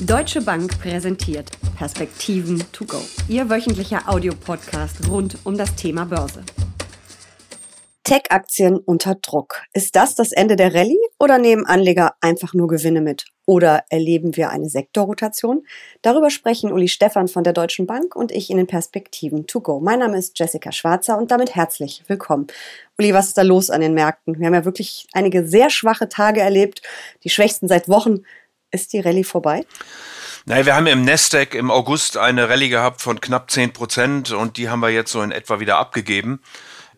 Deutsche Bank präsentiert Perspektiven to go. Ihr wöchentlicher Audiopodcast rund um das Thema Börse. Tech-Aktien unter Druck. Ist das das Ende der Rallye oder nehmen Anleger einfach nur Gewinne mit? Oder erleben wir eine Sektorrotation? Darüber sprechen Uli Stephan von der Deutschen Bank und ich in den Perspektiven to go. Mein Name ist Jessica Schwarzer und damit herzlich willkommen. Uli, was ist da los an den Märkten? Wir haben ja wirklich einige sehr schwache Tage erlebt, die schwächsten seit Wochen. Ist die Rallye vorbei? Naja, wir haben im Nasdaq im August eine Rallye gehabt von knapp 10 Prozent und die haben wir jetzt so in etwa wieder abgegeben.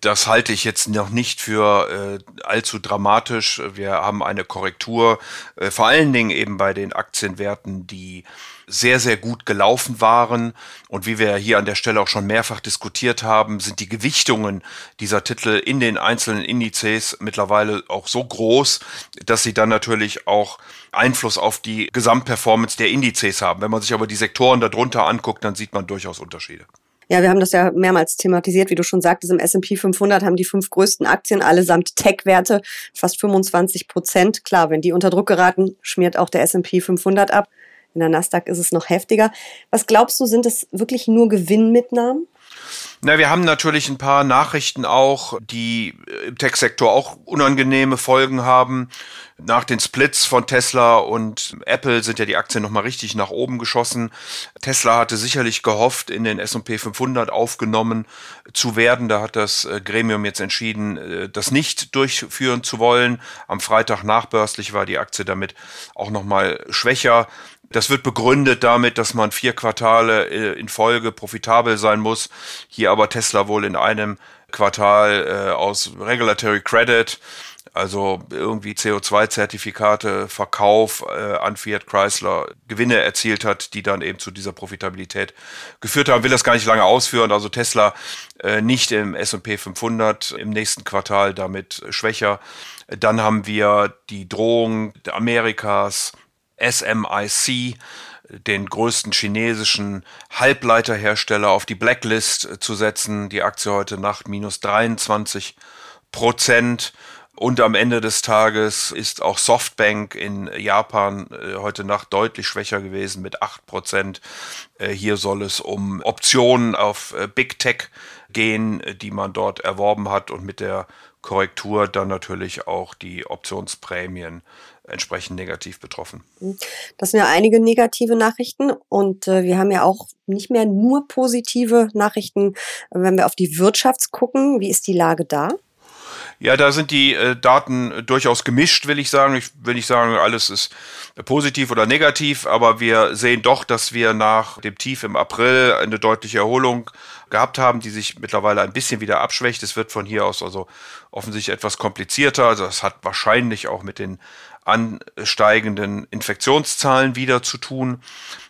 Das halte ich jetzt noch nicht für äh, allzu dramatisch. Wir haben eine Korrektur, äh, vor allen Dingen eben bei den Aktienwerten, die sehr, sehr gut gelaufen waren. Und wie wir hier an der Stelle auch schon mehrfach diskutiert haben, sind die Gewichtungen dieser Titel in den einzelnen Indizes mittlerweile auch so groß, dass sie dann natürlich auch Einfluss auf die Gesamtperformance der Indizes haben. Wenn man sich aber die Sektoren darunter anguckt, dann sieht man durchaus Unterschiede. Ja, wir haben das ja mehrmals thematisiert, wie du schon sagtest, im S&P 500 haben die fünf größten Aktien allesamt Tech-Werte, fast 25 Prozent. Klar, wenn die unter Druck geraten, schmiert auch der S&P 500 ab. In der Nasdaq ist es noch heftiger. Was glaubst du, sind es wirklich nur Gewinnmitnahmen? Na, wir haben natürlich ein paar Nachrichten auch, die im Tech-Sektor auch unangenehme Folgen haben. Nach den Splits von Tesla und Apple sind ja die Aktien nochmal richtig nach oben geschossen. Tesla hatte sicherlich gehofft, in den S&P 500 aufgenommen zu werden. Da hat das äh, Gremium jetzt entschieden, äh, das nicht durchführen zu wollen. Am Freitag nachbörslich war die Aktie damit auch nochmal schwächer. Das wird begründet damit, dass man vier Quartale äh, in Folge profitabel sein muss. Hier aber Tesla wohl in einem Quartal äh, aus Regulatory Credit, also irgendwie CO2-Zertifikate, Verkauf äh, an Fiat Chrysler Gewinne erzielt hat, die dann eben zu dieser Profitabilität geführt haben. Will das gar nicht lange ausführen. Also Tesla nicht im S&P 500 im nächsten Quartal damit schwächer. Dann haben wir die Drohung Amerikas, SMIC, den größten chinesischen Halbleiterhersteller, auf die Blacklist zu setzen. Die Aktie heute Nacht minus 23 Prozent. Und am Ende des Tages ist auch Softbank in Japan äh, heute Nacht deutlich schwächer gewesen mit 8 Prozent. Äh, hier soll es um Optionen auf äh, Big Tech gehen, die man dort erworben hat und mit der Korrektur dann natürlich auch die Optionsprämien entsprechend negativ betroffen. Das sind ja einige negative Nachrichten und äh, wir haben ja auch nicht mehr nur positive Nachrichten, wenn wir auf die Wirtschaft gucken. Wie ist die Lage da? Ja, da sind die äh, Daten durchaus gemischt, will ich sagen. Ich will nicht sagen, alles ist positiv oder negativ, aber wir sehen doch, dass wir nach dem Tief im April eine deutliche Erholung gehabt haben, die sich mittlerweile ein bisschen wieder abschwächt. Es wird von hier aus also offensichtlich etwas komplizierter. Also es hat wahrscheinlich auch mit den ansteigenden Infektionszahlen wieder zu tun.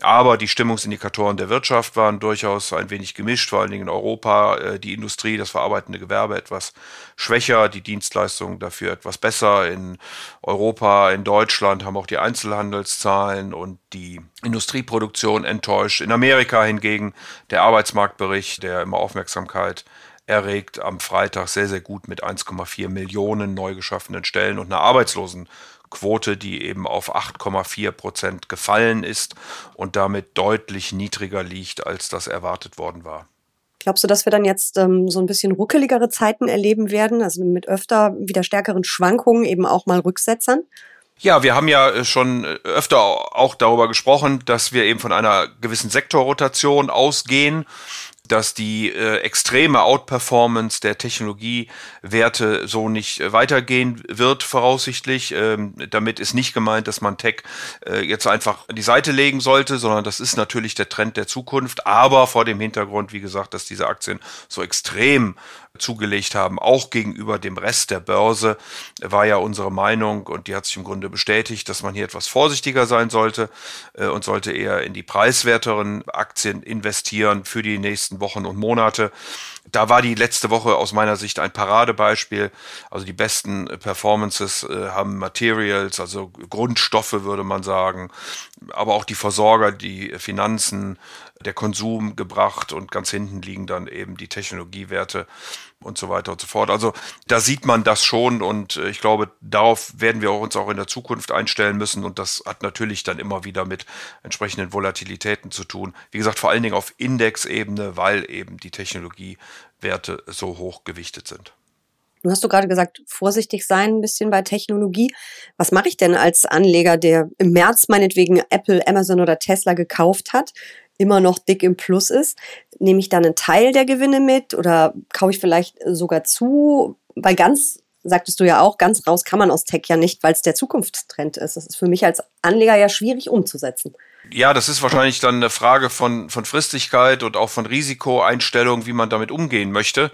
Aber die Stimmungsindikatoren der Wirtschaft waren durchaus ein wenig gemischt, vor allen Dingen in Europa. Äh, die Industrie, das verarbeitende Gewerbe etwas schwächer, die Dienstleistungen dafür etwas besser. In Europa, in Deutschland haben auch die Einzelhandelszahlen und die Industrieproduktion enttäuscht. In Amerika hingegen der Arbeitsmarktbericht, der immer Aufmerksamkeit erregt, am Freitag sehr, sehr gut mit 1,4 Millionen neu geschaffenen Stellen und einer Arbeitslosen Quote, die eben auf 8,4 Prozent gefallen ist und damit deutlich niedriger liegt, als das erwartet worden war. Glaubst du, dass wir dann jetzt ähm, so ein bisschen ruckeligere Zeiten erleben werden, also mit öfter wieder stärkeren Schwankungen, eben auch mal Rücksetzern? Ja, wir haben ja äh, schon äh, öfter auch darüber gesprochen, dass wir eben von einer gewissen Sektorrotation ausgehen dass die äh, extreme Outperformance der Technologiewerte so nicht äh, weitergehen wird, voraussichtlich. Ähm, damit ist nicht gemeint, dass man Tech äh, jetzt einfach an die Seite legen sollte, sondern das ist natürlich der Trend der Zukunft. Aber vor dem Hintergrund, wie gesagt, dass diese Aktien so extrem zugelegt haben, auch gegenüber dem Rest der Börse, war ja unsere Meinung und die hat sich im Grunde bestätigt, dass man hier etwas vorsichtiger sein sollte äh, und sollte eher in die preiswerteren Aktien investieren für die nächsten Wochen und Monate. Da war die letzte Woche aus meiner Sicht ein Paradebeispiel. Also die besten Performances äh, haben Materials, also Grundstoffe würde man sagen, aber auch die Versorger, die Finanzen, der Konsum gebracht und ganz hinten liegen dann eben die Technologiewerte. und so weiter und so fort. Also da sieht man das schon und äh, ich glaube, darauf werden wir uns auch in der Zukunft einstellen müssen und das hat natürlich dann immer wieder mit entsprechenden Volatilitäten zu tun. Wie gesagt, vor allen Dingen auf Indexebene, weil eben die Technologiewerte so hoch gewichtet sind. Du hast du gerade gesagt, vorsichtig sein ein bisschen bei Technologie. Was mache ich denn als Anleger, der im März meinetwegen Apple, Amazon oder Tesla gekauft hat, immer noch dick im Plus ist? Nehme ich dann einen Teil der Gewinne mit oder kaufe ich vielleicht sogar zu? Weil ganz, sagtest du ja auch, ganz raus kann man aus Tech ja nicht, weil es der Zukunftstrend ist. Das ist für mich als Anleger ja schwierig umzusetzen. Ja, das ist wahrscheinlich dann eine Frage von, von Fristigkeit und auch von Risikoeinstellung, wie man damit umgehen möchte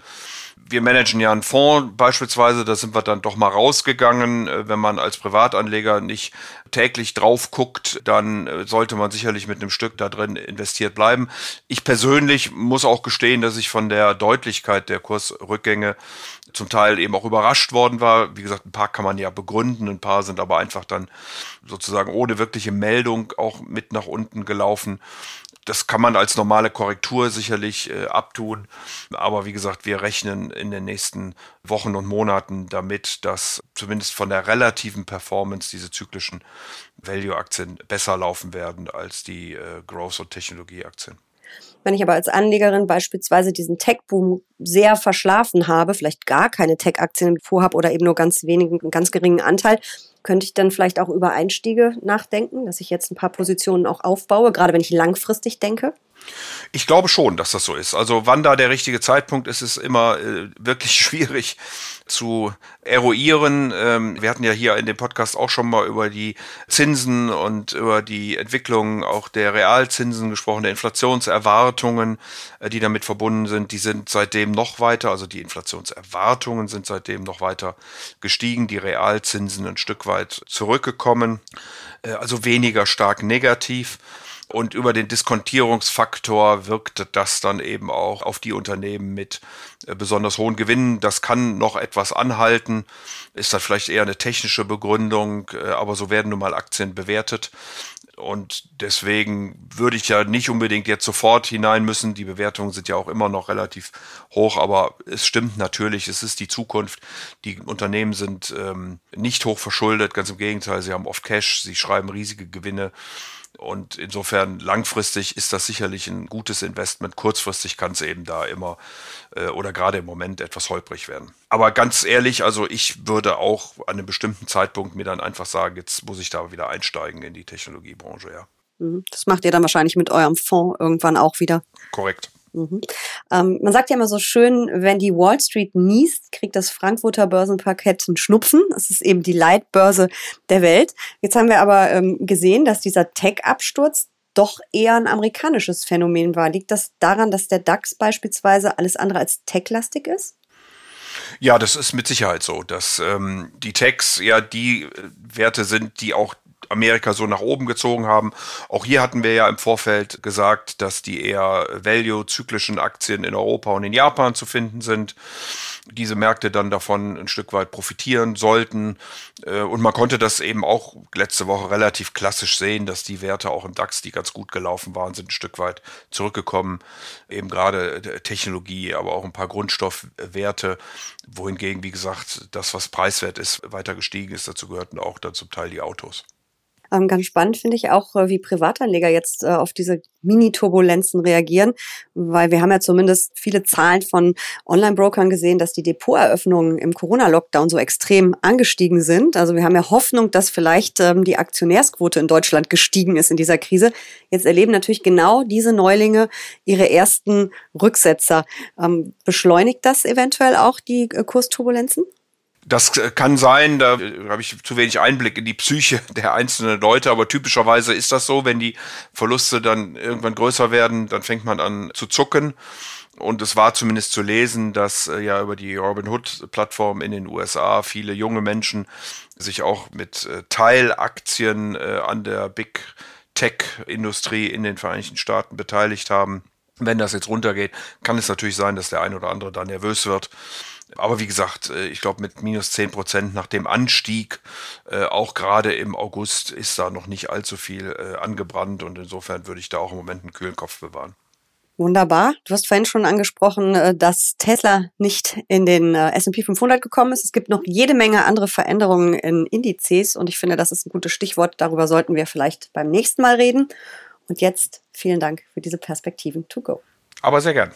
wir managen ja einen Fonds beispielsweise, da sind wir dann doch mal rausgegangen. Äh, wenn man als Privatanleger nicht täglich drauf guckt, dann äh, sollte man sicherlich mit einem Stück da drin investiert bleiben. Ich persönlich muss auch gestehen, dass ich von der Deutlichkeit der Kursrückgänge zum Teil eben auch überrascht worden war. Wie gesagt, ein paar kann man ja begründen, ein paar sind aber einfach dann sozusagen ohne wirkliche Meldung auch mit nach unten gelaufen das kann man als normale Korrektur sicherlich äh, abtun. Aber wie gesagt, wir rechnen in den nächsten Wochen und Monaten damit, dass zumindest von der relativen Performance diese zyklischen Value-Aktien besser laufen werden als die äh, Growth- und Technologie-Aktien. Wenn ich aber als Anlegerin beispielsweise diesen Tech-Boom sehr verschlafen habe, vielleicht gar keine Tech-Aktien im Depot habe oder eben nur ganz wenigen, einen ganz geringen Anteil, könnte ich dann vielleicht auch über Einstiege nachdenken, dass ich jetzt ein paar Positionen auch aufbaue, gerade wenn ich langfristig denke? Ich glaube schon, dass das so ist. Also wann da der richtige Zeitpunkt ist, ist immer äh, wirklich schwierig zu eruieren. Ähm, wir hatten ja hier in dem Podcast auch schon mal über die Zinsen und über die Entwicklung auch der Realzinsen gesprochen, der Inflationserwartungen, äh, die damit verbunden sind. Die sind seitdem noch weiter, also die Inflationserwartungen sind seitdem noch weiter gestiegen, die Realzinsen ein Stück weit zurückgekommen, äh, also weniger stark negativ. Und über den Diskontierungsfaktor wirkt das dann eben auch auf die Unternehmen mit äh, besonders hohen Gewinnen. Das kann noch etwas anhalten, ist dann vielleicht eher eine technische Begründung, äh, aber so werden nun mal Aktien bewertet. Und deswegen würde ich ja nicht unbedingt jetzt sofort hinein müssen. Die Bewertungen sind ja auch immer noch relativ hoch, aber es stimmt natürlich, es ist die Zukunft. Die Unternehmen sind ähm, nicht hoch verschuldet, ganz im Gegenteil, sie haben oft Cash, sie schreiben riesige Gewinne. Und insofern langfristig ist das sicherlich ein gutes Investment. Kurzfristig kann es eben da immer äh, oder gerade im Moment etwas holprig werden. Aber ganz ehrlich, also ich würde auch an einem bestimmten Zeitpunkt mir dann einfach sagen, jetzt muss ich da wieder einsteigen in die Technologiebranche, ja. Mhm. Das macht ihr dann wahrscheinlich mit eurem Fonds irgendwann auch wieder. Korrekt. Mhm. Ähm, man sagt ja immer so schön, wenn die Wall Street niest, kriegt das Frankfurter Börsenparkett einen Schnupfen. Das ist eben die Leitbörse der Welt. Jetzt haben wir aber ähm, gesehen, dass dieser Tech-Absturz doch eher ein amerikanisches Phänomen war. Liegt das daran, dass der DAX beispielsweise alles andere als tech-lastig ist? Ja, das ist mit Sicherheit so, dass ähm, die Techs ja die äh, Werte sind, die auch Amerika so nach oben gezogen haben. Auch hier hatten wir ja im Vorfeld gesagt, dass die eher value-zyklischen Aktien in Europa und in Japan zu finden sind. Diese Märkte dann davon ein Stück weit profitieren sollten. Äh, und man konnte das eben auch letzte Woche relativ klassisch sehen, dass die Werte auch im DAX, die ganz gut gelaufen waren, sind ein Stück weit zurückgekommen. Eben gerade Technologie, aber auch ein paar Grundstoffwerte, wohingegen, wie gesagt, das, was preiswert ist, weiter gestiegen ist. Dazu gehörten auch dann zum Teil die Autos. Ähm, ganz spannend finde ich auch, äh, wie Privatanleger jetzt äh, auf diese Mini-Turbulenzen reagieren, weil wir haben ja zumindest viele Zahlen von Online-Brokern gesehen, dass die Depoteröffnungen im Corona-Lockdown so extrem angestiegen sind. Also wir haben ja Hoffnung, dass vielleicht ähm, die Aktionärsquote in Deutschland gestiegen ist in dieser Krise. Jetzt erleben natürlich genau diese Neulinge ihre ersten Rücksetzer. Ähm, beschleunigt das eventuell auch die äh, Kursturbulenzen? Das äh, kann sein, da habe ich zu wenig Einblick in die Psyche der einzelnen Leute, aber typischerweise ist das so, wenn die Verluste dann irgendwann größer werden, dann fängt man an zu zucken. Und es war zumindest zu lesen, dass äh, ja über die Robinhood-Plattform in den USA viele junge Menschen sich auch mit äh, Teilaktien äh, an der Big Tech-Industrie in den Vereinigten Staaten beteiligt haben. Wenn das jetzt runtergeht, kann es natürlich sein, dass der ein oder andere da nervös wird aber wie gesagt, äh, ich glaube, mit minus 10 Prozent nach dem Anstieg, äh, auch gerade im August, ist da noch nicht allzu viel äh, angebrannt und insofern würde ich da auch im Moment einen kühlen Kopf bewahren. Wunderbar. Du hast vorhin schon angesprochen, dass Tesla nicht in den S&P 500 gekommen ist. Es gibt noch jede Menge andere Veränderungen in Indizes und ich finde, das ist ein gutes Stichwort. Darüber sollten wir vielleicht beim nächsten Mal reden. Und jetzt vielen Dank für diese Perspektiven to go. Aber sehr gern.